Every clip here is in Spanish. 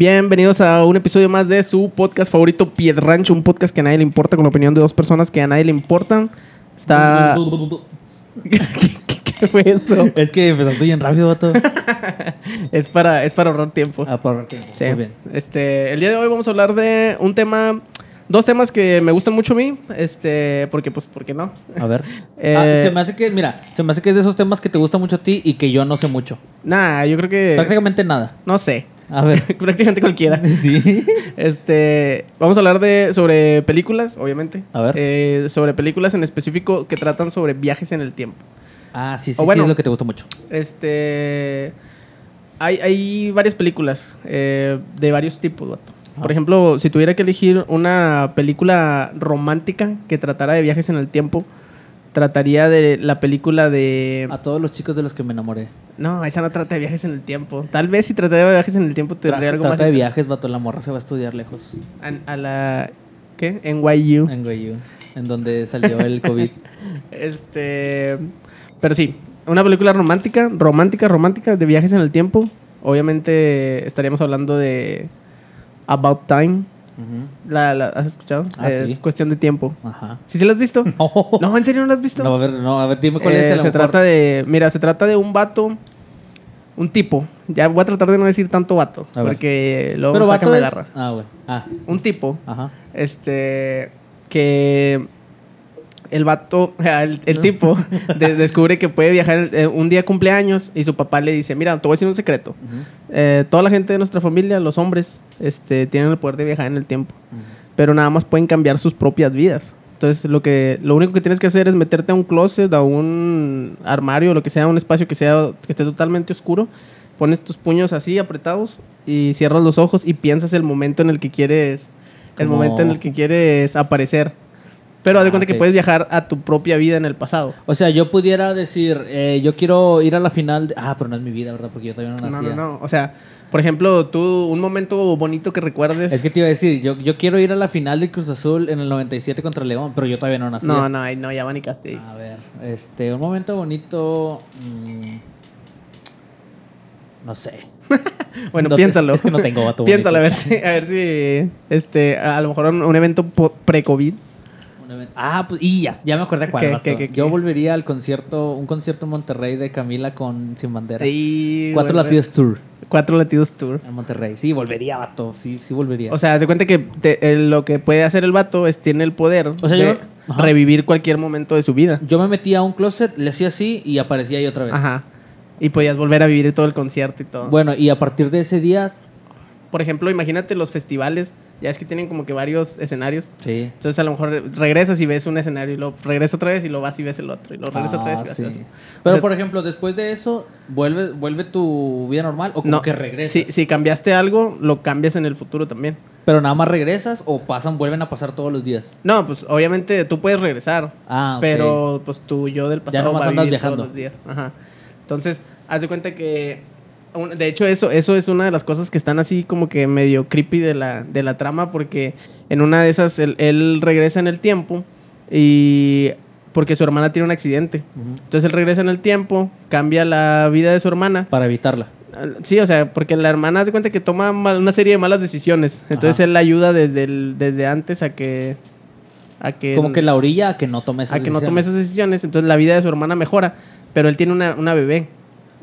Bienvenidos a un episodio más de su podcast favorito, Piedrancho, un podcast que a nadie le importa, con la opinión de dos personas que a nadie le importan. Está. ¿Qué, fue eso? Es que empezaste bien rápido, vato. Es para, es para ahorrar tiempo. A por ahorrar tiempo. Sí. Muy bien. Este, el día de hoy vamos a hablar de un tema, dos temas que me gustan mucho a mí, este, porque pues, ¿por qué no? A ver. Eh, Ah, se me hace que, mira, se me hace que es de esos temas que te gustan mucho a ti y que yo no sé mucho. Nah, yo creo que, Prácticamente nada. no sé, A ver. prácticamente cualquiera. sí. Este, vamos a hablar de sobre películas, obviamente. A ver. Eh, sobre películas en específico que tratan sobre viajes en el tiempo. Ah, sí, sí, O bueno. sí, es lo que te gusta mucho. Este, hay, hay varias películas eh, de varios tipos, vato. Por ejemplo, si tuviera que elegir una película romántica que tratara de viajes en el tiempo, trataría de la película de... A todos los chicos de los que me enamoré. No, esa no trata de viajes en el tiempo. Tal vez si trataría de viajes en el tiempo tendría Tra- algo trata más... de interesante. viajes, vato. La morra se va a estudiar lejos. A, a la... ¿Qué? NYU. En Guayú. En donde salió el COVID. Este. Pero sí, una película romántica, romántica, romántica, de viajes en el tiempo. Obviamente estaríamos hablando de About Time. ¿La, la- has escuchado? Ah, es sí. cuestión de tiempo. Ajá. ¿Sí se la has visto? No. No, ¿en serio no la has visto? No, a ver, no, a ver, dime cuál Eh, es el se mejor. trata de. Mira, se trata de un vato. Un tipo. Ya voy a tratar de no decir tanto vato. A. Porque luego Pero saca vato me es... agarra. Ah, bueno. Ah, Un tipo. ajá. Este. Que. El vato, el, el tipo, de- descubre que puede viajar. eh, un día cumpleaños y su papá le dice: Mira, te voy a decir un secreto. Eh, toda la gente de nuestra familia, los hombres, este, tienen el poder de viajar en el tiempo. Pero nada más pueden cambiar sus propias vidas. Entonces, lo, que, lo único que tienes que hacer es meterte a un closet, a un armario, lo que sea, un espacio que, sea, que esté totalmente oscuro. Pones tus puños así apretados y cierras los ojos y piensas el momento en el que quieres. El Como- momento en el que quieres aparecer. Pero haz de Ah, cuenta que puedes viajar a tu propia vida en el pasado. O sea, yo pudiera decir, eh, yo quiero ir a la final. de- Ah, pero no es mi vida, ¿verdad? Porque yo todavía no No, nacía. no, no. O sea, por ejemplo, tú, un momento bonito que recuerdes. Es que te iba a decir, yo, yo quiero ir a la final de Cruz Azul en el 97 contra León, pero yo todavía no nacía. No, no, no, ya van y Castillo. A ver, este, un momento bonito. mm, no sé. Bueno, No, piénsalo. es- es que no tengo vato Piénsalo, a ver bonito. si, a ver si, este, a lo mejor un, un evento pre-COVID. Ah, pues, y ya, ya me acordé cuál. ¿Qué, vato. qué, qué, yo volvería al concierto, un concierto en Monterrey de Camila con Sin Bandera. Cuatro bueno, Latidos Tour Cuatro latidos tour. en Monterrey. Sí, volvería, vato. Sí, sí volvería. O sea, se cuenta que te- el- lo que puede hacer el vato es tiene el poder O sea, de yo- revivir cualquier momento de su vida. yo me metía a un closet, le hacía así y aparecía ahí otra vez. Ajá. Y podías volver a vivir todo el concierto y todo. Bueno, y a partir de ese día, Por ejemplo, imagínate los festivales. Ya es que tienen como que varios escenarios. sí. Entonces a lo mejor regresas y ves un escenario y luego regresas otra vez y lo vas y ves el otro. Y luego regresas otra vez y Ah, vas sí. y ves Pero O sea- por ejemplo, después de eso, ¿vuelve, vuelve tu vida normal o como No, que regresas? Si, si cambiaste algo, lo cambias en el futuro también. Pero nada más regresas o pasan, vuelven a pasar todos los días. No, pues obviamente tú puedes regresar. Ah. Pero pues tú yo del pasado nomás va a andas vivir viajando. todos los días. Ajá. Entonces, haz de cuenta que de hecho eso eso es una de las cosas que están así como que medio creepy de la de la trama porque en una de esas él, él regresa en el tiempo y porque su hermana tiene un accidente. Entonces él regresa en el tiempo, cambia la vida de su hermana. Para evitarla. Sí, o sea, porque la hermana hace cuenta que toma mal- una serie de malas decisiones. Entonces Ajá. él la ayuda desde el, desde antes a que a que Como que la orilla a que no tome esas a que no tome decisiones. esas decisiones, entonces la vida de su hermana mejora, pero él tiene una, una bebé.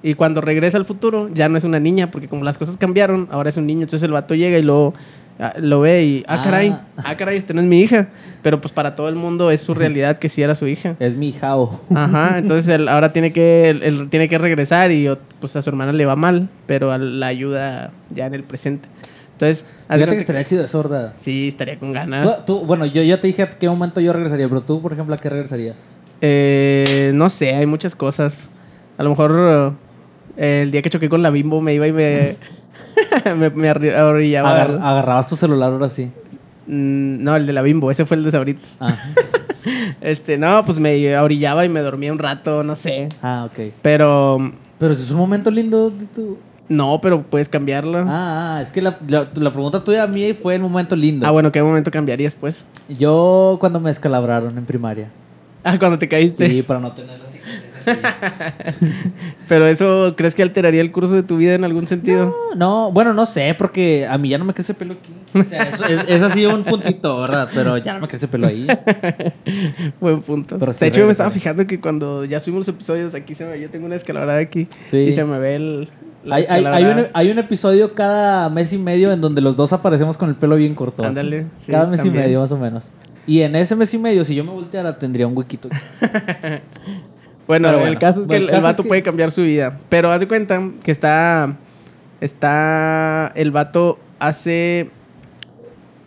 Y cuando regresa al futuro, ya no es una niña, porque como las cosas cambiaron, ahora es un niño. Entonces el vato llega y lo, ah, lo ve y, ah, Ah. caray, ah, caray, este no es mi hija. Pero pues para todo el mundo es su realidad que sí era su hija. Es mi jao. Ajá, entonces él ahora tiene que, él, él tiene que regresar y o- pues a su hermana le va mal, pero a- la ayuda ya en el presente. Entonces, Fíjate que cuenta estaría chido de sorda. sí, estaría con ganas. Tú, tú- bueno, yo ya te dije a qué momento yo regresaría, pero tú, por ejemplo, ¿a qué regresarías? Eh, no sé, hay muchas cosas. A lo mejor el día que choqué con la bimbo me iba y me, me, me orillaba. Agar- agarrabas tu celular ahora sí. Mm, no, el de la bimbo, ese fue el de Sabritas. Ah, Este, no, pues me orillaba y me dormía un rato, no sé. ah ok. Pero, Pero si es un momento lindo de tu... no, pero puedes cambiarlo. Ah, Ah, ah, es que la, la- la pregunta tuya a mí fue el momento lindo. bueno, ¿qué momento cambiarías, pues? Yo cuando me escalabraron en primaria. Ah, cuando te caíste. Sí, para no tener aquí. Pero eso, ¿crees que alteraría el curso de tu vida en algún sentido? No, no, bueno, no sé, porque a mí ya no me crece pelo aquí. O sea, eso es, es así un puntito, ¿verdad? Pero ya no me crece pelo ahí. Buen punto. Pero sí de hecho, me estaba fijando que cuando ya subimos los episodios, aquí se me, yo tengo una escaladora aquí Sí. y se me ve el. Hay, hay, hay, escaladora. un, hay un episodio cada mes y medio en donde los dos aparecemos con el pelo bien corto. Ándale, sí, cada mes también. y medio, más o menos. Y en ese mes y medio, si yo me volteara, tendría un huequito. Bueno, el caso es que el el, vato que- puede cambiar su vida. Pero haz de cuenta que está. Está. El vato hace.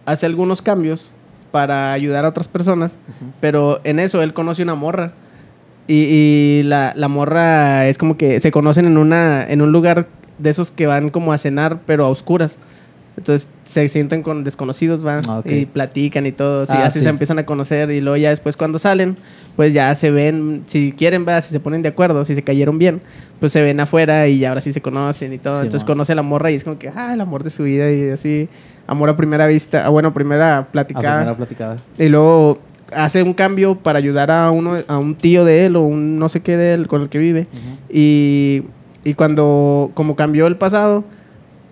Hace algunos cambios para ayudar a otras personas. Pero en eso él conoce una morra. Y, y la, la morra es como que se conocen en una. en un lugar de esos que van como a cenar, pero a oscuras. Entonces se sienten con desconocidos, va, Ah, ok. y platican y todo, así, Ah, así sí. se empiezan a conocer y luego ya después cuando salen, pues ya se ven, si quieren, va, si se ponen de acuerdo, si se cayeron bien, pues se ven afuera y ya ahora sí se conocen y todo. Sí, Entonces mon. conoce a la morra y es como que, ah, el amor de su vida y así, amor a primera vista, ah, bueno, primera A platicada. primera platicada. Y luego hace un cambio para ayudar a uno, a un tío de él o un no sé qué de él con el que vive. Y, y cuando, como cambió el pasado,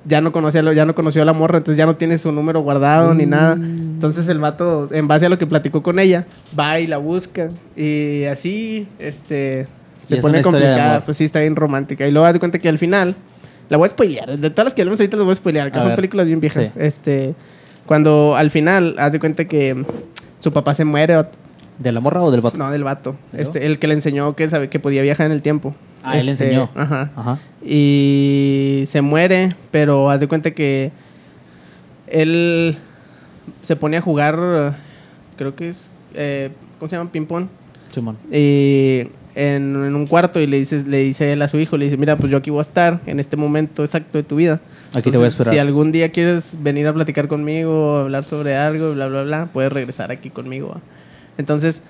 ya no conocía, lo- ya no conoció a la morra, entonces ya no tiene su número guardado ni nada. Entonces el vato, en base a lo que platicó con ella, va y la busca. Y así, este, se pone de complicada. Pues sí, está bien romántica. Y luego hace cuenta que al final, la voy a spoilear. De todas las que hablamos ahorita las voy a spoilear, que A son ver. películas bien viejas. Sí. Este, cuando al final, hace cuenta que su papá se muere. ¿De la morra o del vato? No, del vato. Este, el que le enseñó que, sabe, que podía viajar en el tiempo. Ah, él Este, enseñó. Ajá. Ajá. Y se muere, pero haz de cuenta que él se pone a jugar, creo que es, eh, ¿cómo se llama? Ping-pong. Simón. Y en, en un cuarto y le dice, le dice él a su hijo, le dice, mira, pues yo aquí voy a estar en este momento exacto de tu vida. Aquí te voy a esperar. Si algún día quieres venir a platicar conmigo, hablar sobre algo, bla, bla, bla, puedes regresar aquí conmigo. Entonces,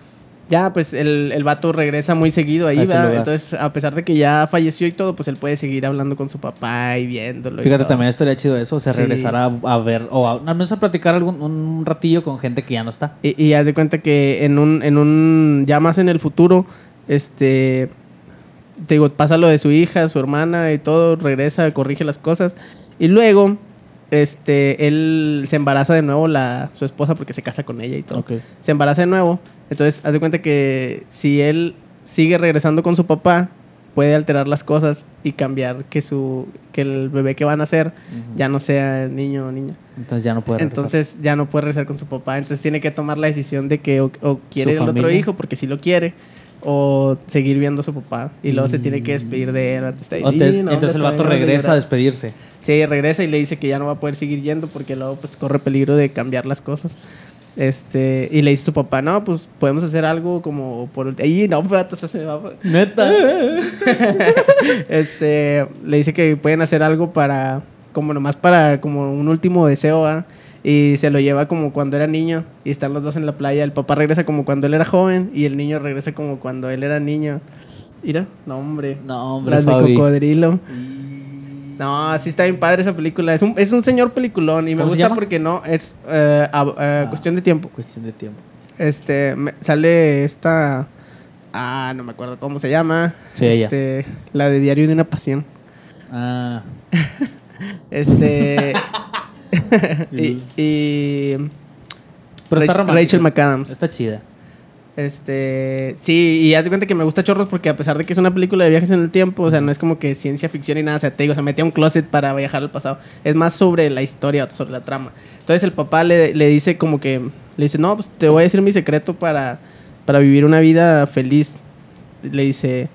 ya, pues el, el vato regresa muy seguido ahí, lugar. Entonces, a pesar de que ya falleció y todo, pues él puede seguir hablando con su papá y viéndolo. y Fíjate, todo. también estaría chido eso, o sea, Sí. regresar a, a ver, o a, al menos a platicar algún, un ratillo con gente que ya no está. Y, y haz de cuenta que en un, en un, ya más en el futuro, este, te digo, pasa lo de su hija, su hermana y todo, regresa, corrige las cosas. Y luego, este, él se embaraza de nuevo la, su esposa porque se casa con ella y todo. Ok. Se embaraza de nuevo. Entonces, haz de cuenta que si él sigue regresando con su papá, puede alterar las cosas y cambiar que su, que el bebé que van a nacer ya no sea niño o niña. Entonces ya no puede regresar. Entonces ya no puede regresar con su papá. Entonces tiene que tomar la decisión de que o, o quiere el otro hijo porque sí lo quiere. O seguir viendo a su papá. Y luego se tiene que despedir de él. Está ahí, entonces, "Sí, no, entonces el vato de regresa a llorar". despedirse. Sí, regresa y le dice que ya no va a poder seguir yendo porque luego pues corre peligro de cambiar las cosas. Este, y le dice a su papá, no, pues podemos hacer algo como por ulti- Ahí, no, eso se me va. Neta. este, le dice que pueden hacer algo para, como nomás para, como un último deseo. Y se lo lleva como cuando era niño y están los dos en la playa. El papá regresa como cuando él era joven y el niño regresa como cuando él era niño. Mira, no, hombre. No, hombre, Las de cocodrilo. No, sí está bien padre esa película. Es un, es un señor peliculón y me ¿Cómo se gusta porque no, es Ah. cuestión de tiempo. Cuestión de tiempo. Este, me- sale esta. Ah, no me acuerdo cómo se llama. Sí, ella. este, La de Diario de una Pasión. Ah. Este. y, y Pero está romántica. Rachel McAdams. Está chida. Este. Sí, y haz de cuenta que me gusta chorros porque a pesar de que es una película de viajes en el tiempo, o sea, no es como que ciencia ficción y nada, o sea, te digo, se metía a un closet para viajar al pasado. Es más sobre la historia, sobre la trama. Entonces el papá le, le dice como que. Le dice, no, pues te voy a decir mi secreto para, para vivir una vida feliz. Le dice,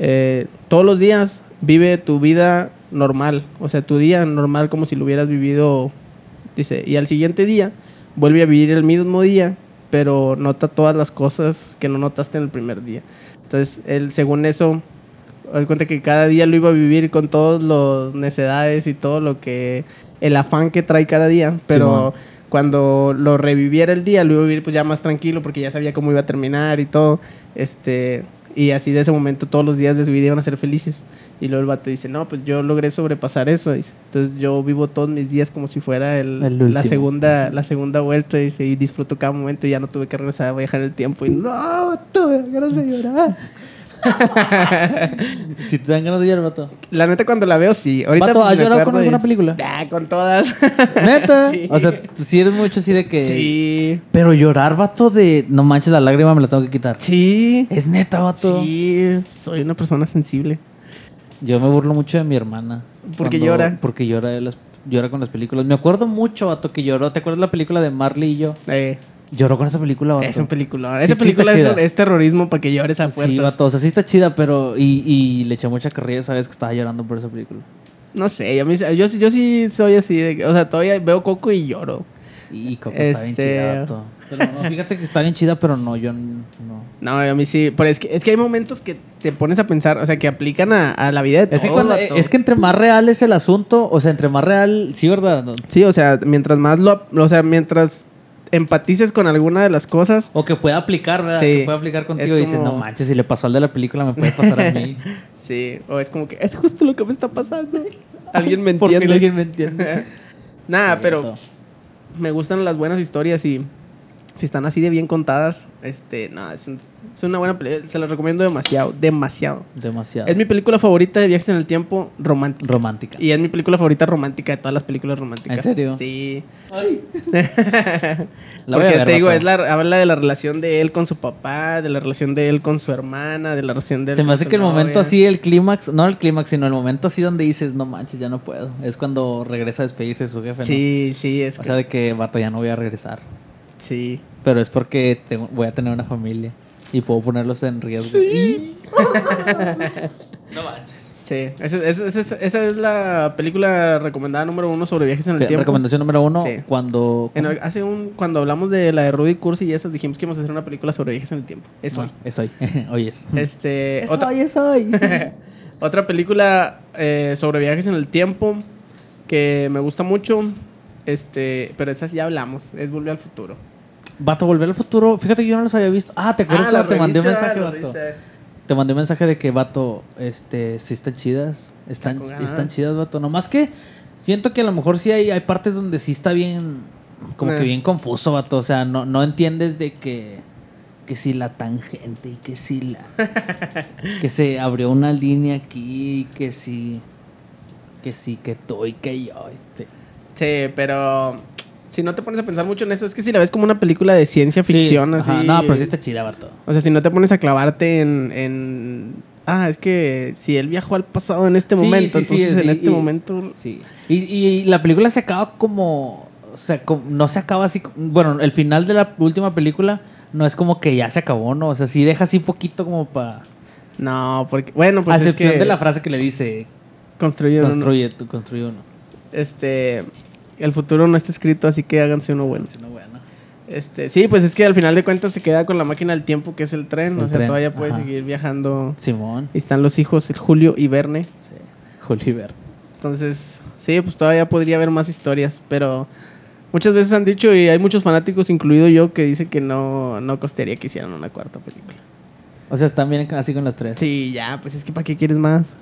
eh, todos los días vive tu vida normal. O sea, tu día normal como si lo hubieras vivido. Dice, y al siguiente día vuelve a vivir el mismo día, pero nota todas las cosas que no notaste en el primer día. Entonces, él, según eso, haz cuenta que cada día lo iba a vivir con todas las necedades y todo lo que. el afán que trae cada día, pero. Simón. cuando lo reviviera el día, lo iba a vivir pues ya más tranquilo porque ya sabía cómo iba a terminar y todo. Este, y así de ese momento todos los días de su vida iban a ser felices. Y luego el vato dice, no, pues yo logré sobrepasar eso. Dice. Entonces yo vivo todos mis días como si fuera el, El la, segunda, la segunda vuelta dice, y disfruto cada momento y ya no tuve que regresar a viajar el tiempo. Y no, tuve ganas de llorar. Si te dan ganas de llorar, vato. La neta, cuando la veo, sí. Ahorita Vato, pues, ¿has llorado con alguna película? Ah, con todas. ¿Neta? Sí. O sea, si eres mucho así de que... Sí. Pero llorar, vato, de... No manches, la lágrima me la tengo que quitar. Sí. Es neta, vato. Sí. Soy una persona sensible. Yo me burlo mucho de mi hermana. ¿Por qué Cuando- llora? Porque llora, de las- llora con las películas. Me acuerdo mucho, vato, que lloró. ¿Te acuerdas la película de Marley y yo? Eh, Lloró con esa película, vato. es un película. Sí, Esa sí película es, terrorismo para que llores a fuerzas. Sí, vato. O sea, sí está chida, pero... Y, y le eché mucha carrilla esa vez que estaba llorando por esa película. No sé, a mí- yo, sí- yo sí soy así. de o sea, todavía veo Coco y lloro. Y Coco está bien Este- chida, vato. Pero no, fíjate que está bien chida, pero no, yo no. No, a mí sí. Pero es que, es que hay momentos que te pones a pensar, o sea, que aplican a, a la vida de Es que, cuando- es que entre más real es el asunto, o sea, entre más real, sí, ¿verdad? No- Sí, o sea, mientras más lo... O sea, mientras empatices con alguna de las cosas... O que pueda aplicar, ¿verdad? Sí. Que pueda aplicar contigo y dices, no manches, si le pasó al de la película, me puede pasar a mí. Sí, o es como que es justo lo que me está pasando. Alguien me Por entiende. alguien me entiende. Nada, pero me gustan las buenas historias y si están así de bien contadas, este, no, es, un- es una buena película. Se las recomiendo demasiado, demasiado. Demasiado. Es mi película favorita de viajes en el tiempo romántica. romántica. Y es mi película favorita romántica de todas las películas románticas. ¿En serio? Sí. La voy a Porque ver, te digo, es la, habla de la relación de él con su papá, de la relación de él con su hermana, de la relación de él Se me hace que el momento así, el clímax, no el clímax, sino el momento así donde dices, no manches, ya no puedo. Es cuando regresa a despedirse de su jefe, ¿no? Sí, sí, es O que. sea, de que, vato, ya no voy a regresar. Sí. Pero es porque tengo- voy a tener una familia y puedo ponerlos en riesgo. no manches. Sí, esa, esa- esa- esa es la película recomendada número uno sobre viajes en el tiempo. Recomendación número uno, Sí. cuando... En el- hace un, cuando hablamos de la de Rudy Cursi y esas, dijimos que íbamos a hacer una película sobre viajes en el tiempo. Es hoy. No, es hoy. hoy es. Este, Es otra, hoy, es hoy. otra película eh, sobre viajes en el tiempo que me gusta mucho, este, pero esas ya hablamos, es Volver al Futuro. Vato, volver al futuro. Fíjate que yo no los había visto. Ah, ¿te acuerdas Ah, cuando te mandé un mensaje, vato? Te mandé un mensaje de que, vato, este, sí están chidas. Están, están ah. chidas, vato. Nomás que siento que a lo mejor sí hay, hay partes donde sí está bien, como que bien confuso, vato. O sea, no, no entiendes de que, que si la tangente y que si la... que se abrió una línea aquí y que si... Que sí, que tú y que yo. este. Sí, pero si no te pones a pensar mucho en eso, es que si la ves como una película de ciencia Sí, ficción, ajá, así. No, pero sí está chida, vato. O sea, si no te pones a clavarte en, en- Ah, es que si él viajó al pasado en este Sí, momento, sí, entonces en este y- momento... Sí. Y, y la película se acaba como. O sea, como- no se acaba así. Bueno, el final de la última película no es como que ya se acabó, ¿no? O sea, sí deja así poquito como para. No, porque... Bueno, pues a es excepción que de la frase que le dice: construyeron... Construye, tú construye uno. Este... El futuro no está escrito, así que háganse uno bueno. Este, sí, pues es que al final de cuentas se queda con la máquina del tiempo, que es el tren. El o sea, tren, todavía puede ajá. seguir viajando. Simón. Y están los hijos, Julio y Verne. Sí. Oliver. Entonces, sí, pues todavía podría haber más historias, pero muchas veces han dicho, y hay muchos fanáticos, incluido yo, que dicen que no, no costaría que hicieran una cuarta película. O sea, están bien así con las tres. Sí, ya, pues es que ¿para qué quieres más?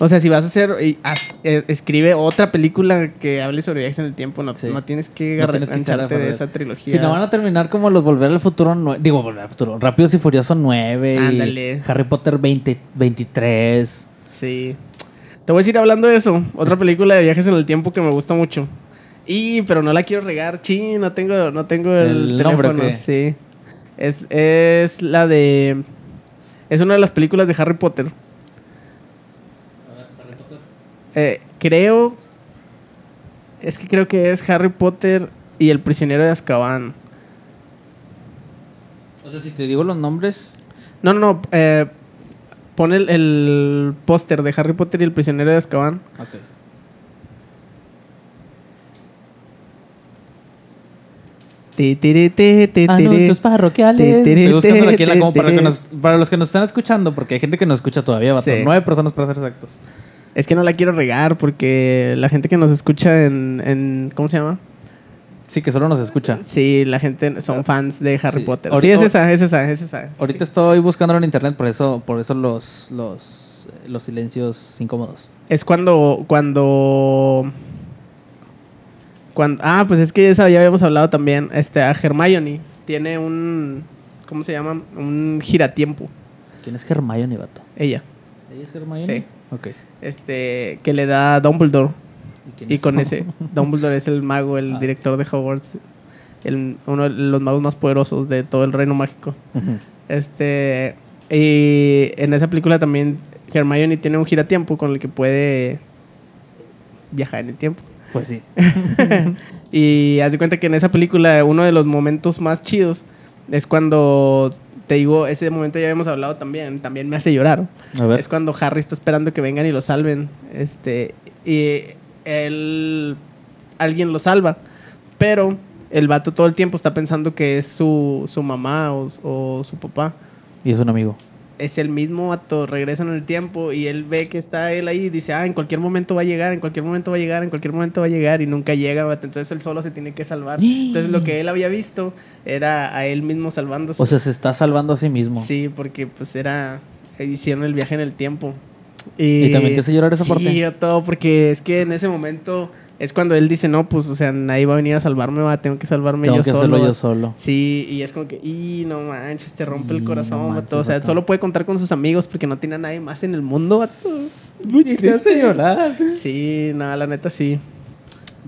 O sea, si vas a hacer, ah, eh, escribe otra película que hable sobre viajes en el tiempo, no, Sí. no tienes que No tienes que echar a engancharte de esa trilogía. Si no van a terminar como los Volver al Futuro, digo, Volver al Futuro, Rápidos y Furioso 9, y Ándale. Harry Potter 20, 23. Sí. Te voy a seguir hablando de eso. Otra película de viajes en el tiempo que me gusta mucho. Y, pero no la quiero regar. Sí, no tengo, no tengo el, ¿El nombre o teléfono. Sí. Es, es la de. Es una de las películas de Harry Potter. Eh, creo. Es que creo que es Harry Potter y el prisionero de Azkaban. O sea, si te digo los nombres, No, no, no. Eh, pon el, el póster de Harry Potter y el prisionero de Azkaban. ok. Anuncios parroquiales. Estoy buscando aquí en la para, los que nos están escuchando, porque hay gente que nos escucha todavía, vato. Sí. Nueve personas para ser exactos. Es que no la quiero regar porque la gente que nos escucha en, en- ¿cómo se llama? Sí, que solo nos escucha. Sí, la gente son fans de Harry Sí. Potter. Ahorita- sí, es esa, es esa, es esa. Ahorita Sí. estoy buscándolo en internet, por eso, por eso los, los, los silencios incómodos. Es cuando, cuando, cuando, ah, pues es que esa ya habíamos hablado también. Este, a Hermione tiene un, ¿cómo se llama? Un giratiempo. ¿Quién es Hermione, vato? Ella. ¿Ella es Hermione? Sí. Ok. Este, que le da Dumbledore. Y con ese, Dumbledore es el mago, el Ah. director de Hogwarts. El, uno de los magos más poderosos de todo el reino mágico. Este. Y en esa película también Hermione tiene un giratiempo con el que puede viajar en el tiempo. Pues sí. Y haz de cuenta que en esa película uno de los momentos más chidos es cuando te digo, ese momento ya habíamos hablado también, también me hace llorar. A ver. Es cuando Harry está esperando que vengan y lo salven. Este, y él alguien lo salva, pero el vato todo el tiempo está pensando que es su, su mamá o, o su papá. Y es un amigo. Es el mismo vato, regresan en el tiempo y él ve que está él ahí y dice, ah, en cualquier momento va a llegar, en cualquier momento va a llegar, en cualquier momento va a llegar y nunca llega, vato. entonces él solo se tiene que salvar. Entonces lo que él había visto era a él mismo salvándose. O sea, se está salvando a sí mismo. Sí, porque pues era. Hicieron el viaje en el tiempo. Y, ¿Y también te hace llorar esa sí, parte? todo, porque es que en ese momento es cuando él dice, no, pues, o sea, nadie va a venir a salvarme, va, tengo que salvarme Tengo yo que solo. hacerlo yo va". solo. Sí, y es como que, y no manches, te rompe Sí, el corazón, no O sea, solo puede contar con sus amigos porque no tiene a nadie más en el mundo, vato. Muy triste llorar. Sí, no, la neta sí.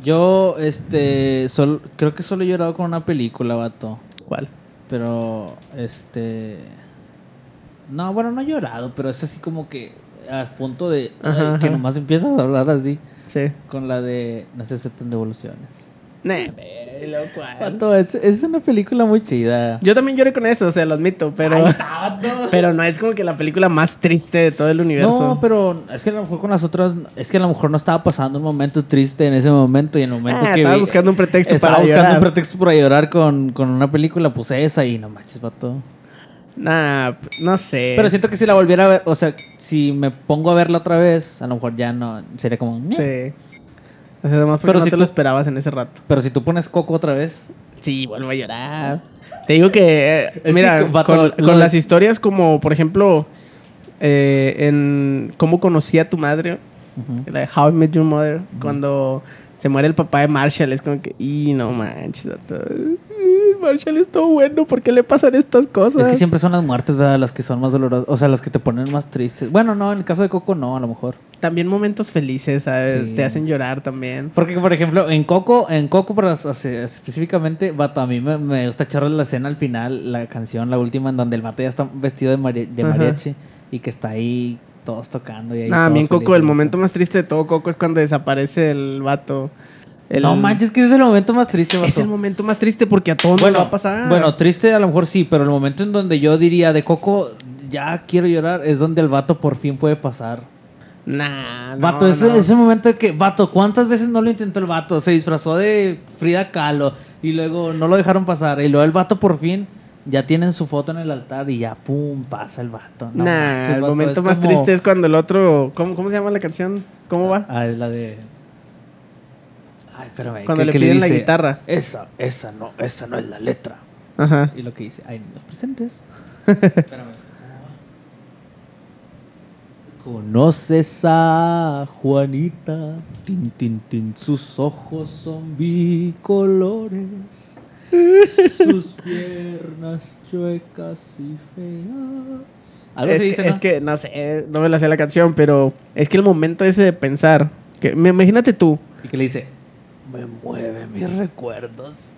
Yo, este, sol- creo que solo he llorado con una película, vato. ¿Cuál? Pero, este... No, bueno, no he llorado, pero es así como que a punto de... ay, que nomás empiezas a hablar así. Sí. Con la de No se aceptan devoluciones. Nah. Vato, es, es una película muy chida. Yo también lloré con eso, o sea, lo admito, pero. pero no es como que la película más triste de todo el universo. No, pero es que a lo mejor con las otras, es que a lo mejor no estaba pasando un momento triste en ese momento y en el momento Ah, que estaba vi- buscando un pretexto estaba para buscando llorar. un pretexto para llorar con, con una película, pues esa y no manches, vato. Nah, no sé. Pero siento que si la volviera a ver, o sea, si me pongo a verla otra vez, a lo mejor ya no, sería como... Sí. O sea, además Pero no si te tú- lo esperabas en ese rato. Pero si tú pones Coco otra vez, Sí, vuelvo a llorar. Te digo que, eh, mira, que, con, lo con de- las historias como, por ejemplo, eh, en Cómo conocí a tu madre, Ujú. la de How I Met Your Mother, cuando se muere el papá de Marshall, es como que, y no manches. Marshall es todo bueno, ¿por qué le pasan estas cosas? es que siempre son las muertes, ¿verdad? Las que son más dolorosas, o sea, las que te ponen más tristes. Bueno, no, en el caso de Coco no, a lo mejor. También momentos felices, ¿sabes? Sí. Te hacen llorar también. Porque, por ejemplo, en Coco, en Coco hace- específicamente, vato, a mí me, me gusta echar la escena al final, la canción, la última, en donde el vato ya está vestido de, mari- de Ajá. mariachi y que está ahí todos tocando. Y ahí Nah, a mí en Coco, el momento más triste de todo Coco es cuando desaparece el vato. El- No manches, que ese es el momento más triste, vato. Es el momento más triste porque a todos nos bueno, va a pasar. Bueno, triste a lo mejor sí, pero el momento en donde yo diría de Coco, ya quiero llorar, es donde el vato por fin puede pasar. Nah, no, Vato, ese, no. ese momento de que, vato, ¿cuántas veces no lo intentó el vato? Se disfrazó de Frida Kahlo y luego no lo dejaron pasar. Y luego el vato por fin ya tienen su foto en el altar y ya, pum, pasa el vato. No nah, manches, el vato, momento más como- triste es cuando el otro. ¿cómo, ¿Cómo se llama la canción? ¿Cómo va? Ah, es la de. Ay, espérame. Cuando ¿qué- le piden la dice? guitarra. Esa, esa no, esa no es la letra. Ajá. Y lo que dice, hay niños presentes. Espérame. ¿Conoces a Juanita? Tin, tin, tin. Sus ojos son bicolores. Sus piernas chuecas y feas. Algo es, que, dice, ¿no? es que, no sé, no me la sé la canción, pero es que el momento ese de pensar. Que, me- imagínate tú. Y que le dice, me mueve mis recuerdos.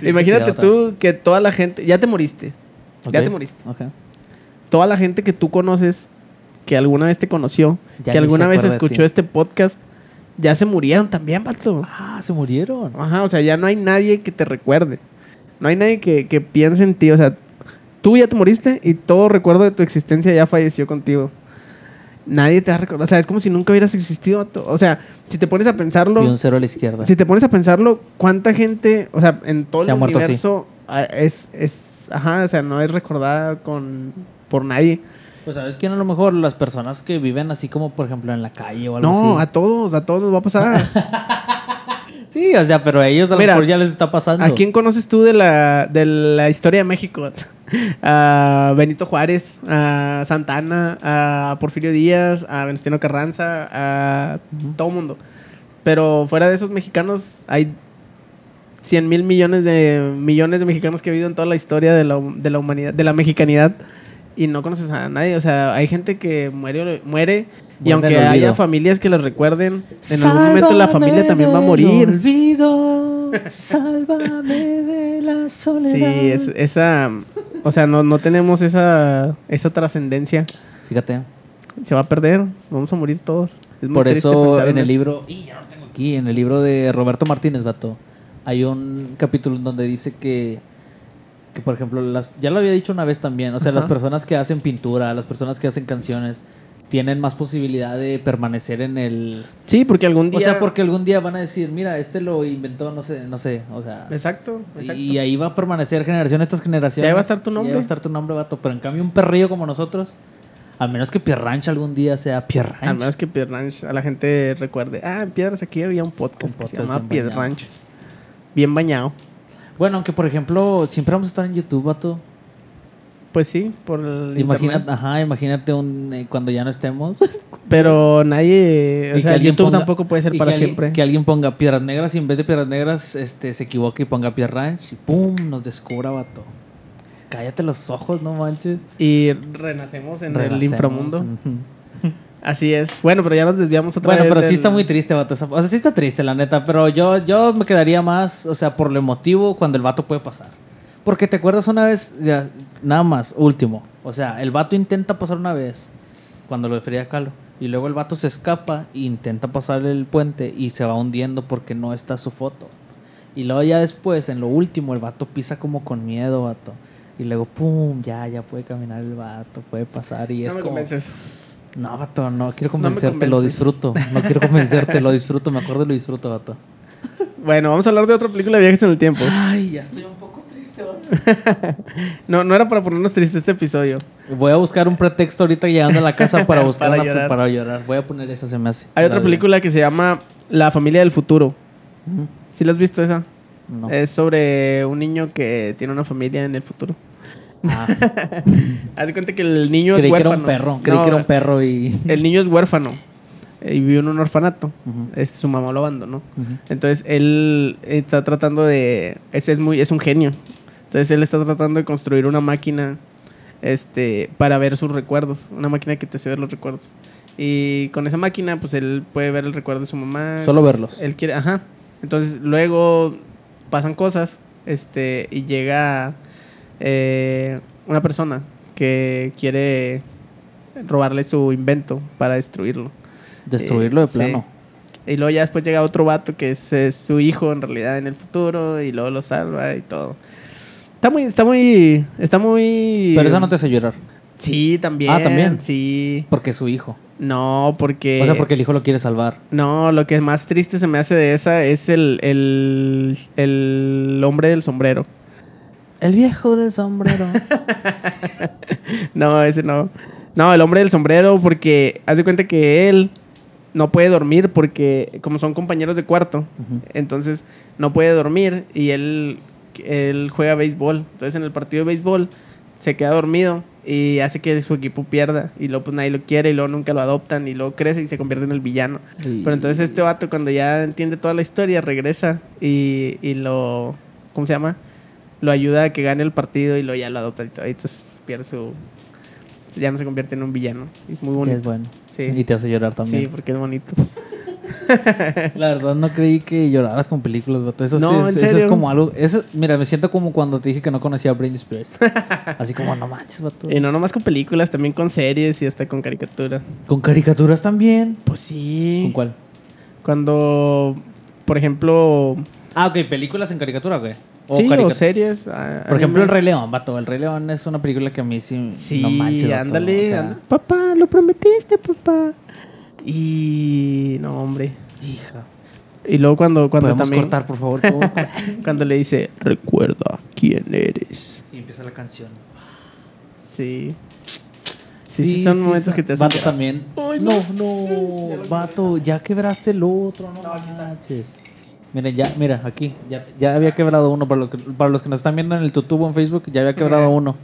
Sí, imagínate tú que toda la gente. Ya te moriste. Ya te moriste. Toda la gente que tú conoces, que alguna vez te conoció, Ya que alguna vez escuchó este podcast, ya se murieron también, vato. Ah, se murieron. Ajá, o sea, ya no hay nadie que te recuerde. No hay nadie que, que piense en ti. O sea, tú ya te moriste y todo recuerdo de tu existencia ya falleció contigo. Nadie te va a recordar. O sea, es como si nunca hubieras existido. O sea, si te pones a pensarlo, Y un cero a la izquierda. si te pones a pensarlo, ¿cuánta gente, o sea, en todo Se el muerto universo ah, es, es, ajá, o sea, no es recordada con, por nadie? Pues sabes quién a lo mejor las personas que viven así como por ejemplo en la calle o algo No, así. a todos, a todos nos va a pasar. Sí, o sea, pero a ellos a lo Mira, mejor ya les está pasando. ¿A quién conoces tú de la, de la historia de México? A Benito Juárez, a Santana, a Porfirio Díaz, a Venustiano Carranza, a todo mundo. Pero fuera de esos mexicanos hay 100 mil millones de millones de mexicanos que ha habido en toda la historia de la, de la humanidad, de la mexicanidad. Y no conoces a nadie. O sea, hay gente que muere, muere y aunque haya familias que los recuerden, en algún momento la familia también va a morir. Olvido, sálvame de la soledad. Sí, es, esa. O sea, no, no tenemos esa, esa trascendencia. Fíjate. Se va a perder. Vamos a morir todos. Es muy Por eso en el eso. libro, y ya lo tengo aquí, en el libro de Roberto Martínez, vato, hay un capítulo en donde dice que, que por ejemplo, las, ya lo había dicho una vez también, o sea, las personas que hacen pintura, las personas que hacen canciones, tienen más posibilidad de permanecer en el... Sí, porque algún día. O sea, porque algún día van a decir, mira, este lo inventó, no sé, no sé, o sea... Exacto, exacto. Y ahí va a permanecer generación estas generaciones. Ahí va a estar tu y ahí nombre. va a estar tu nombre, vato. Pero en cambio, un perrillo como nosotros, a menos que Pierre Ranch algún día sea Pierre Ranch. Al menos que a la gente recuerde. Ah, en Piedras aquí había un podcast, Un que se podcast llama bien Pied bañado. Ranch. Bien bañado. Bueno, aunque por ejemplo, siempre vamos a estar en YouTube, vato. Pues sí, por el Imagínate, ajá, imagínate un, eh, cuando ya no estemos. Pero nadie. O Y sea, alguien YouTube ponga- tampoco puede ser para que alguien- siempre. que alguien ponga Piedras Negras y en vez de Piedras Negras este, se equivoque y ponga Pierre Ranch y ¡pum! Nos descubra, vato. Cállate los ojos, no manches. Y renacemos en el inframundo. Así es. Bueno, pero ya nos desviamos otra Bueno, vez. pero sí está muy triste, vato. O sea, sí está triste, la neta. Pero yo, yo me quedaría más, o sea, por lo emotivo cuando el vato puede pasar. Porque te acuerdas una vez, ya, nada más, último. O sea, el vato intenta pasar una vez cuando lo de Frida Kahlo. Y luego el vato se escapa e intenta pasar el puente y se va hundiendo porque no está su foto. Y luego ya después, en lo último, el vato pisa como con miedo, vato. Y luego, pum, ya, ya puede caminar el vato, puede pasar. Y No es me como... convences. No, vato, no quiero No convencerte, lo disfruto. No quiero convencerte, lo disfruto, me acuerdo y lo disfruto, vato. Bueno, vamos a hablar de otra película de viajes en el tiempo. Ay, ya estoy un poco. No, no era para ponernos tristes este episodio. Voy a buscar un pretexto ahorita llegando a la casa para buscar Para una llorar. para llorar. Voy a poner esa, se me hace. Hay otra La película que se llama La familia del futuro. vida. Ujú. ¿Sí la has visto esa? No. Es sobre un niño que tiene una familia en el futuro. Ah, Haz de cuenta que el niño creí es que era huérfano. un perro. Creí No, que era un perro y. El niño es huérfano. eh, Y vive en un orfanato. Ujú, Este, su mamá lo abandonó. Entonces él está tratando de. Ese es muy. es un genio. Entonces él está tratando de construir una máquina. Este. para ver sus recuerdos. Una máquina que te hace ver los recuerdos. Y con esa máquina, pues él puede ver el recuerdo de su mamá. Solo Entonces, verlos. Él quiere. Ajá. Entonces luego pasan cosas. Este. Y llega. eh, una persona que quiere robarle su invento para destruirlo. Destruirlo de Sí. plano. Y luego ya después llega otro vato que es, es su hijo en realidad en el futuro y luego lo salva y todo. Está muy, está muy, está muy... Pero eso no te hace llorar. Sí, también. Ah, ¿también? Sí. Porque es su hijo. No, porque... O sea, porque el hijo lo quiere salvar. No, lo que más triste se me hace de esa es el, el, el hombre del sombrero. El viejo del sombrero. No, ese no. No, el hombre del sombrero porque haz de cuenta que él no puede dormir porque como son compañeros de cuarto, entonces no puede dormir y él, él juega béisbol. Entonces en el partido de béisbol se queda dormido y hace que su equipo pierda y luego pues nadie lo quiere y luego nunca lo adoptan y luego crece y se convierte en el villano. Pero entonces este vato cuando ya entiende toda la historia regresa y, y lo... ¿Cómo se llama? Lo ayuda a que gane el partido y luego ya lo adopta y todo. Y entonces pierde su... Ya no se convierte en un villano. Es muy bonito. es bueno. Sí. Y te hace llorar también. Sí, porque es bonito. La verdad no creí que lloraras con películas, vato. Eso, No, sí es, ¿en eso es como algo... Eso, mira, me siento como cuando te dije que no conocía a Britney Spears. Así como, no manches, vato. Y no nomás con películas, también con series y hasta con caricatura. Con caricaturas también. Pues sí. ¿Con cuál? Cuando, por ejemplo... Ah, ok, películas en caricatura, güey. sí, o series. ah, Por ejemplo, El. Rey León, vato. El Rey León es una película que a mí sí... Sí, no manches, vato, ándale. o sea, ándale. Papá, lo prometiste, papá. Y... No, hombre. Hija. Y luego cuando, cuando ¿Podemos también... cortar, por favor? Cuando le dice, recuerda quién eres. y empieza la canción. Sí. Sí, sí, son momentos que te hacen Vato también. no, no, vato, ya quebraste el otro, no, manches. Miren, ya, mira, aquí, ya, ya había quebrado uno. Para, lo que- para los que nos están viendo en el tutubo en Facebook, ya había quebrado uno.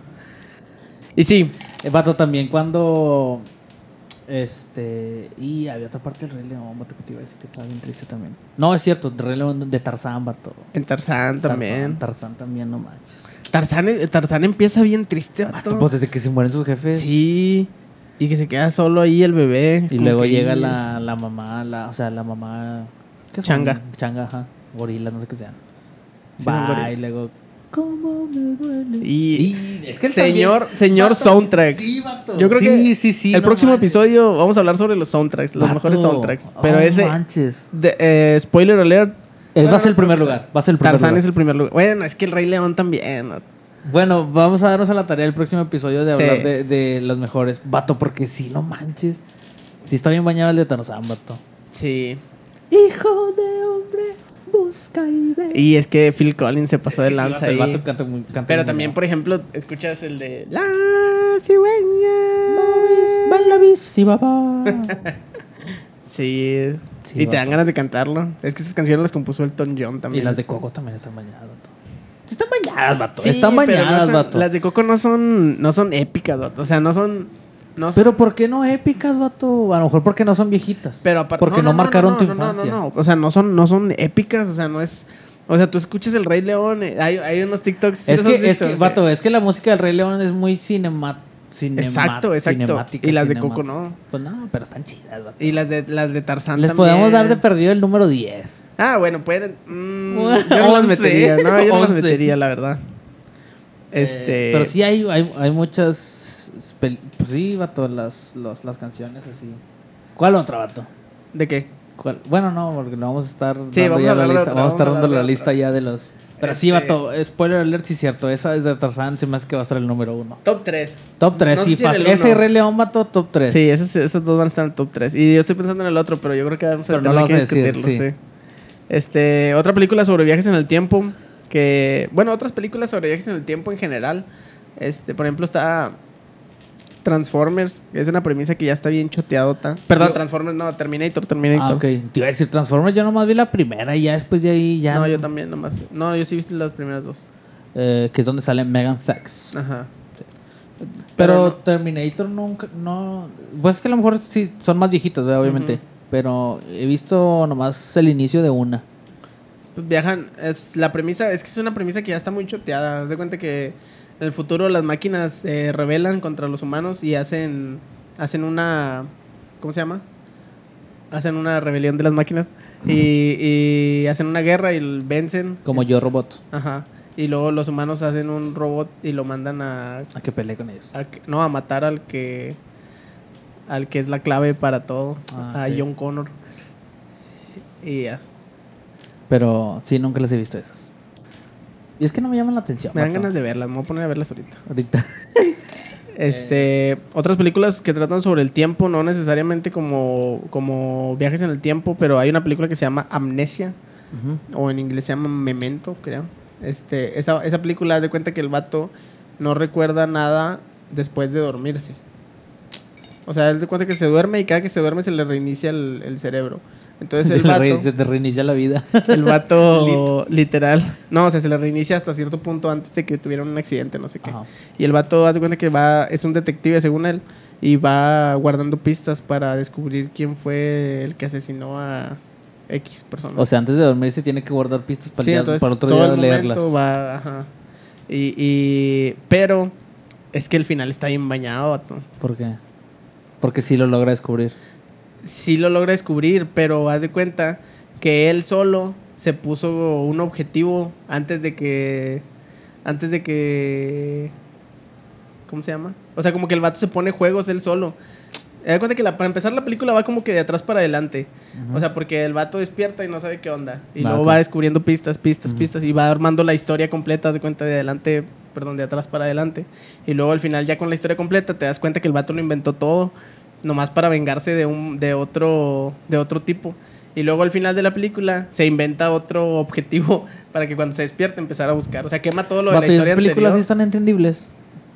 Y sí, Eh, vato, también cuando. Este. Y había otra parte del Rey León, vato, que te iba a decir que estaba bien triste también. No, es cierto, Rey León de Tarzán, vato. En Tarzán también. Tarzán, Tarzán también, no manches. Tarzán, eh, Tarzán empieza bien triste, vato. Vato, pues desde que se mueren sus jefes. Sí. Y que se queda solo ahí el bebé. Y luego que- llega la, la mamá, la, o sea, la mamá. ¿Qué son? Changa. Changa, ajá. Gorilas, no sé qué sean. Sí, Va, y luego. ¿Cómo me duele? Y, es que él señor, también- señor Vato, soundtrack. Sí, vato. Yo creo Sí, que sí, sí, el no próximo manches. episodio vamos a hablar sobre los soundtracks, los Vato. mejores soundtracks. Pero Oh, ese, manches. de- eh, spoiler alert, Eh, va a ser el primer que lugar. Va a ser el primer Tarzán lugar. es el primer lugar. Bueno, es que el Rey León también. ¿no? Bueno, vamos a darnos a la tarea el próximo episodio de Sí. hablar de, de los mejores. Vato, porque si no manches. Si está bien bañado el de Tarzán, vato. Sí. Hijo de busca y ve. Y es que Phil Collins se pasó de lanza El ahí. vato canta muy canta Pero muy también, bien. por ejemplo, escuchas el de La cigüeña. Bici, papá. Sí. Sí, y te dan ganas de cantarlo. Es que esas canciones las compuso Elton John y también. las de Coco también están bañadas, vato. Sí están bañadas, vato. Sí, están no bañadas, son- vato. Las de Coco no son, no son épicas, vato. O sea, no son. No Pero ¿por qué no épicas, vato? A lo mejor porque no son viejitas. Pero aparte, Porque no, marcaron tu no, no, infancia. No, no, O sea, no son, no son épicas. O sea, no es. O sea, tú escuchas el Rey León. eh, Hay, hay unos TikToks. ¿sí es, que, es que, vato, es que la música del Rey León es muy cinema, cinema- Exacto, exacto. cinemática. Y las de cinemática. Coco no. Pues no, pero están chidas, vato. Y las de, las de Tarzán Les también. podemos dar de perdido el número 10. Ah, bueno, pueden. mm, yo no las metería. No, yo no las metería, la verdad. Este. Eh, pero sí hay, hay, hay muchas. Pues sí, vato, las, los- las canciones así. ¿Cuál otra, vato? ¿De qué? ¿Cuál? Bueno, no, porque lo vamos a estar dando Sí, vamos ya a la lista. otra, vamos a estar dando la lista ya de los. Pero sí, Este- vato, spoiler alert, sí, cierto. Esa es de Tarzán, se me hace que va a estar el número uno. Top 3. Top 3, No sí, si fácil. Ese uno. Rey León, vato, top 3. Sí, esos, esos dos van a estar en el top 3. Y yo estoy pensando en el otro, pero yo creo que vamos a no tener lo que decir, discutirlo. sí. sí. Este, otra película sobre viajes en el tiempo. Que. Bueno, otras películas sobre viajes en el tiempo en general. Este, por ejemplo, está. Transformers, es una premisa que ya está bien choteadota. Perdón, Yo- Transformers, no, Terminator, Ah, Terminator. ok. Te iba a decir Transformers, yo nomás vi la primera y ya después de ahí ya. No, yo también, nomás. No, yo sí viste las primeras dos. Eh, que es donde sale Megan Fox. Ajá. Pero, no- Terminator nunca, no... Pues es que a lo mejor sí son más viejitos, ¿verdad? obviamente. Pero he visto nomás el inicio de una. Pues viajan, es la premisa, es que es una premisa que ya está muy choteada. Haz de cuenta que en el futuro las máquinas se rebelan contra los humanos y hacen, hacen una, ¿cómo se llama? Hacen una rebelión de las máquinas y, y hacen una guerra y vencen. Como yo robot. Ajá. Y luego los humanos hacen un robot y lo mandan a, A que peleé con ellos. a no, a matar al que, al que es la clave para todo, Ah, a. John Connor. Y ya. Pero sí, nunca las he visto esas. Y es que no me llaman la atención. Me dan vato. ganas de verlas, me voy a poner a verlas ahorita. Ahorita. Este, otras películas que tratan sobre el tiempo, no necesariamente como, como viajes en el tiempo, pero hay una película que se llama Amnesia, o en inglés se llama Memento, creo. Este, esa, esa película haz de cuenta que el vato no recuerda nada después de dormirse. O sea, él de cuenta que se duerme y cada que se duerme se le reinicia el, el cerebro. Entonces el re- vato, se te reinicia la vida. el vato literal, no, o sea, se le reinicia hasta cierto punto antes de que tuviera un accidente, no sé qué. Ajá. Y el vato hace cuenta que va, es un detective según él, y va guardando pistas para descubrir quién fue el que asesinó a X personas. O sea, antes de dormir se tiene que guardar pistas para, sí, día- entonces para otro todo día el leerlas. momento va, ajá. Y, y- pero es que el final está bien bañado, vato. ¿Por qué? Porque sí lo logra descubrir. Sí lo logra descubrir, pero haz de cuenta que él solo se puso un objetivo antes de que. Antes de que. ¿Cómo se llama? O sea, como que el vato se pone juegos él solo. Te das cuenta que la- para empezar la película va como que de atrás para adelante. O sea, porque el vato despierta y no sabe qué onda. Y Ah, luego va descubriendo pistas, pistas, pistas. Y va armando la historia completa, haz de cuenta de adelante, perdón, de atrás para adelante. Y luego al final, ya con la historia completa, te das cuenta que el vato lo inventó todo. Nomás para vengarse de un, de otro, de otro tipo. Y luego al final de la película se inventa otro objetivo para que cuando se despierte empezar a buscar. O sea, quema todo lo de Vato, la ¿y historia esas películas anterior. sí están entendibles.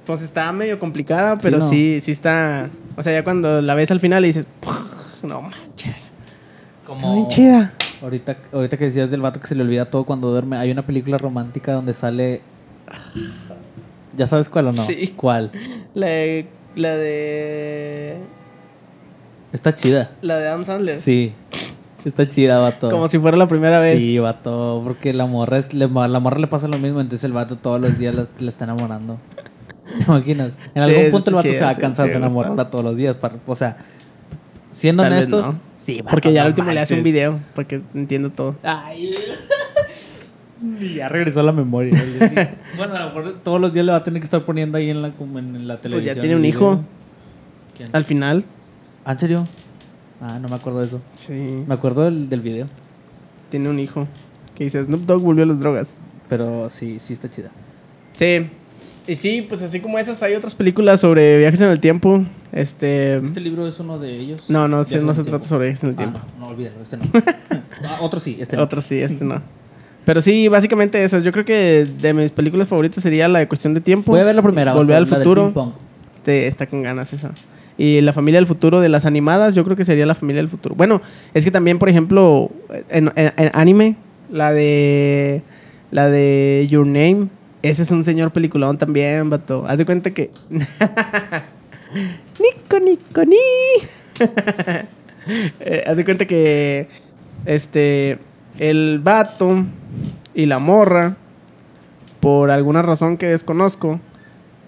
Pues está medio complicada, pero ¿no? sí, sí está. O sea, ya cuando la ves al final y dices, no manches. Está bien chida. Ahorita, ahorita que decías del vato que se le olvida todo cuando duerme, hay una película romántica donde sale. ¿Ya sabes cuál o no? Sí. ¿Cuál? La de. La de. Está chida. La de Adam Sandler. Sí. Está chida, vato. Como si fuera la primera vez. Sí, vato. Porque la morra, es, le, la morra le pasa lo mismo, entonces el vato todos los días la, está enamorando. ¿Te imaginas? En Sí, algún punto el vato chida, se va a cansar sí, de enamorarla todos los días. para- o sea, siendo Tal honestos, no. sí, vato, Porque ya al último le hace un video. Porque entiendo todo. Ay. Y ya regresó a la memoria. Sí. Bueno, a lo mejor todos los días le va a tener que estar poniendo ahí en la, en la Pues televisión. ya tiene un hijo. ¿Quién? Al final. ¿Ah, ¿En serio? Ah, no me acuerdo de eso. Sí. Me acuerdo del, del video. Tiene un hijo. Que dice Snoop Dogg volvió a las drogas. Pero sí, sí está chida. Sí. Y sí, pues así como esas, hay otras películas sobre viajes en el tiempo. Este. ¿Este libro es uno de ellos? No, no, sí, no se trata sobre viajes en el Ah, tiempo. no, no, olvídalo, este no. Ah, otro sí, este no. Otro sí, este no. Pero sí, básicamente esas. Yo creo que de mis películas favoritas sería la de Cuestión de Tiempo. Voy a ver la primera. Volver al la del futuro. ping pong. Te- está con ganas esa. Y la familia del futuro de las animadas, yo creo que sería la familia del futuro. Bueno, es que también, por ejemplo, en, en- anime, la de. La de Your Name. Ese es un señor peliculón también, vato. Haz de cuenta que. Nico, Nico, ni. Eh, haz de cuenta que. Este. El vato y la morra. Por alguna razón que desconozco.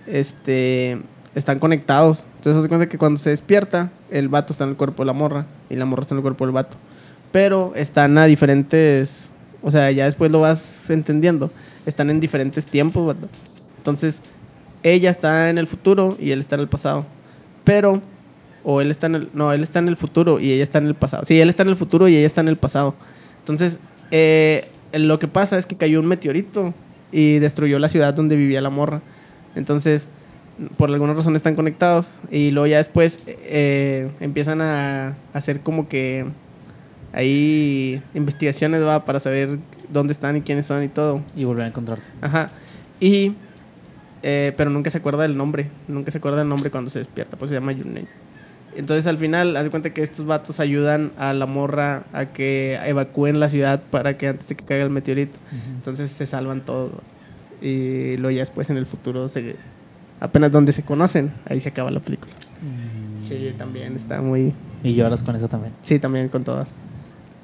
Este. Están conectados. Entonces de cuenta que cuando se despierta. El vato está en el cuerpo de la morra. Y la morra está en el cuerpo del vato. Pero están a diferentes. O sea, ya después lo vas entendiendo. Están en diferentes tiempos, vato. Entonces, ella está en el futuro y él está en el pasado. Pero, o él está en el. No, él está en el futuro y ella está en el pasado. Sí, él está en el futuro y ella está en el pasado. Entonces, eh, lo que pasa es que cayó un meteorito y destruyó la ciudad donde vivía la morra. Entonces, por alguna razón están conectados y luego ya después eh, empiezan a hacer como que ahí investigaciones va para saber dónde están y quiénes son y todo. Y volver a encontrarse. Ajá. Y. eh, pero nunca se acuerda del nombre. Nunca se acuerda del nombre cuando se despierta. Pues se llama Your Name. Entonces al final, haz de cuenta que estos vatos ayudan a la morra a que evacúen la ciudad para que antes de que caiga el meteorito. Entonces se salvan todos. Y luego ya después en el futuro se. Apenas donde se conocen, ahí se acaba la película. Sí, también está muy. Y lloras con eso también. Sí, también con todas.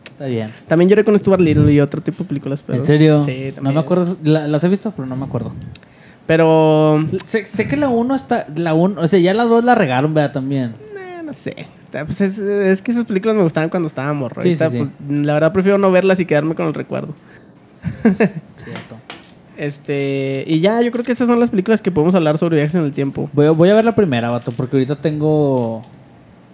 Está bien. También lloré con Stuart Little y otro tipo de películas. Pero, ¿En serio? Sí, No también. me acuerdo. la- las he visto, pero no me acuerdo. Pero. Sé, sé que la 1 está. La 1. O sea, ya la 2 la regaron, vea también. No sé. Pues es, es que esas películas me gustaban cuando estaba morro. Sí, sí, sí. pues, la verdad prefiero no verlas y quedarme con el recuerdo. Cierto. Este. Y ya, yo creo que esas son las películas que podemos hablar sobre viajes en el tiempo. Voy a, voy a ver la primera, vato, porque ahorita tengo.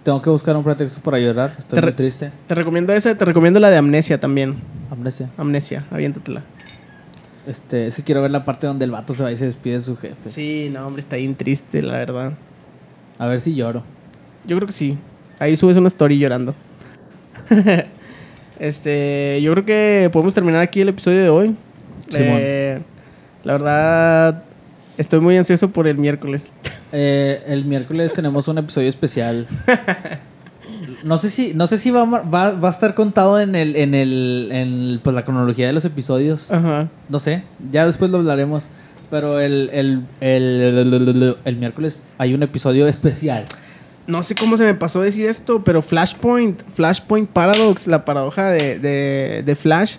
Tengo que buscar un pretexto para llorar. Estoy Te muy triste. Te recomiendo esa, te recomiendo la de Amnesia también. Amnesia. Amnesia, aviéntatela. Este, sí quiero ver la parte donde el vato se va y se despide de su jefe. Sí, no, hombre, está bien triste, la verdad. A ver si lloro. Yo creo que sí. Ahí subes una story llorando. este, yo creo que podemos terminar aquí el episodio de hoy. Eh, la verdad, estoy muy ansioso por el miércoles. Eh, el miércoles tenemos un episodio especial. No sé si, no sé si va, a mar- va, va a estar contado en el, en el, en pues, la cronología de los episodios. Ajá. No sé, ya después lo hablaremos. Pero el, el, el, el miércoles hay un episodio especial. No sé cómo se me pasó decir esto, pero Flashpoint, Flashpoint Paradox, la paradoja de, de, de Flash.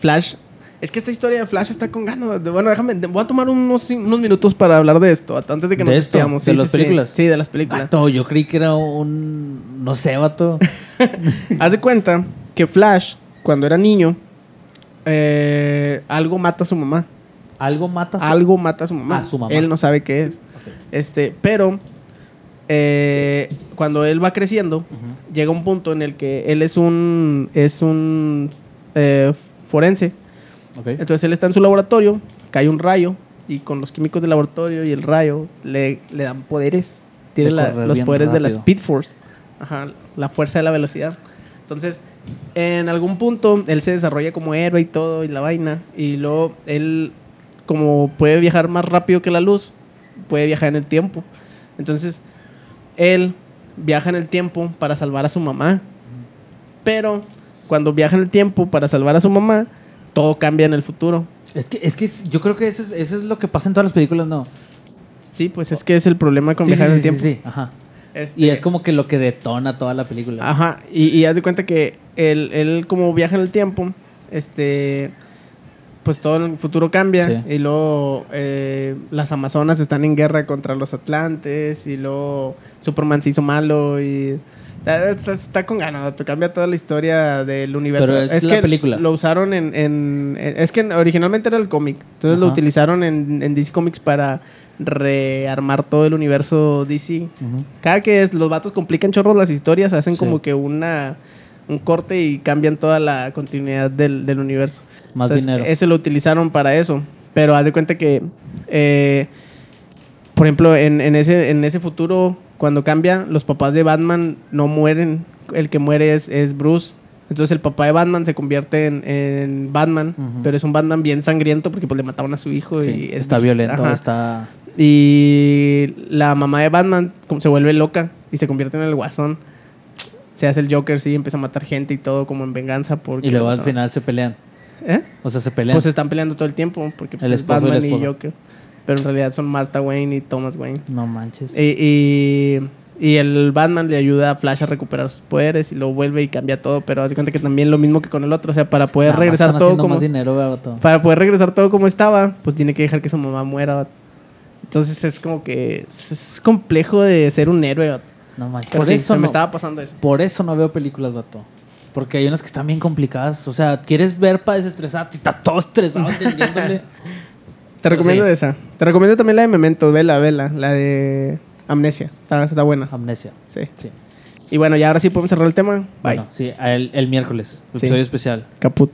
Flash. Es que esta historia de Flash está con ganas. de- bueno, déjame, voy a tomar unos, unos minutos para hablar de esto, antes de que ¿De nos esto? ¿De Sí, las sí, películas? Sí, de las películas. Vato, yo creí que era un. No sé, vato. Haz de cuenta que Flash, cuando era niño, eh, algo mata a su mamá. Algo mata. a su- Algo mata a su mamá. A su mamá. Él no sabe qué es. Este, pero eh, cuando él va creciendo, llega un punto en el que él es un es un eh, forense. Entonces él está en su laboratorio, cae un rayo y con los químicos del laboratorio y el rayo le, le dan poderes. Tiene la- los poderes de la. Speed Force. Ajá, la fuerza de la velocidad. Entonces, en algún punto él se desarrolla como héroe y todo y la vaina y luego él como puede viajar más rápido que la luz, puede viajar en el tiempo. Entonces, él viaja en el tiempo para salvar a su mamá. Pero cuando viaja en el tiempo para salvar a su mamá, todo cambia en el futuro. Es que, es que yo creo que eso es, eso es lo que pasa en todas las películas, ¿no? Sí, pues es que es el problema con Sí, viajar sí, en el tiempo. Sí, sí, ajá. Este, Y es como que lo que detona toda la película. Ajá, y, y haz de cuenta que él, él como viaja en el tiempo, este, pues todo en el futuro cambia Sí. y luego eh, las Amazonas están en guerra contra los Atlantes y luego Superman se hizo malo y está, con ganas, cambia toda la historia del universo. Pero es la que película. Lo usaron en, en- en- Es que originalmente era el cómic, entonces lo utilizaron en, en DC Comics para rearmar todo el universo DC. Cada que es, los vatos complican chorros las historias, hacen Sí. como que una un corte y cambian toda la continuidad del, del universo. Más Entonces, dinero. Ese lo utilizaron para eso. Pero haz de cuenta que, eh, por ejemplo, en, en ese, en ese futuro, cuando cambia, los papás de Batman no mueren. El que muere es, es Bruce. Entonces el papá de Batman se convierte en, en Batman, pero es un Batman bien sangriento porque pues le mataron a su hijo. Sí, y es- está violento, Ajá. está... Y la mamá de Batman se vuelve loca y se convierte en el guasón. Se hace el Joker, sí, empieza a matar gente y todo como en venganza. Porque Y luego al final se pelean. ¿Eh? O sea, se pelean. Pues se están peleando todo el tiempo porque pues, El es Batman y. Joker. Pero en realidad son Martha Wayne y Thomas Wayne. no manches. Y, y, y el Batman le ayuda a Flash a recuperar sus poderes y lo vuelve y cambia todo. Pero hace cuenta que también lo mismo que con el otro. O sea, para poder Nada regresar todo como... dinero. Para poder regresar todo como estaba, pues tiene que dejar que su mamá muera. vato. Entonces es como que es, complejo de ser un héroe. No manches. Por sí, eso se me no- estaba pasando eso. Por eso no veo películas, vato. Porque hay unas que están bien complicadas. O sea, quieres ver para desestresarte y está todo estresado entendiéndole. Te recomiendo sí. esa. Te recomiendo también la de Memento, vela, vela, la de Amnesia. Está, está buena. Amnesia. Sí. Sí. Y bueno, ya ahora sí podemos cerrar el tema. Bye. Bueno, sí, el, el miércoles. Sí. Episodio especial. Caput.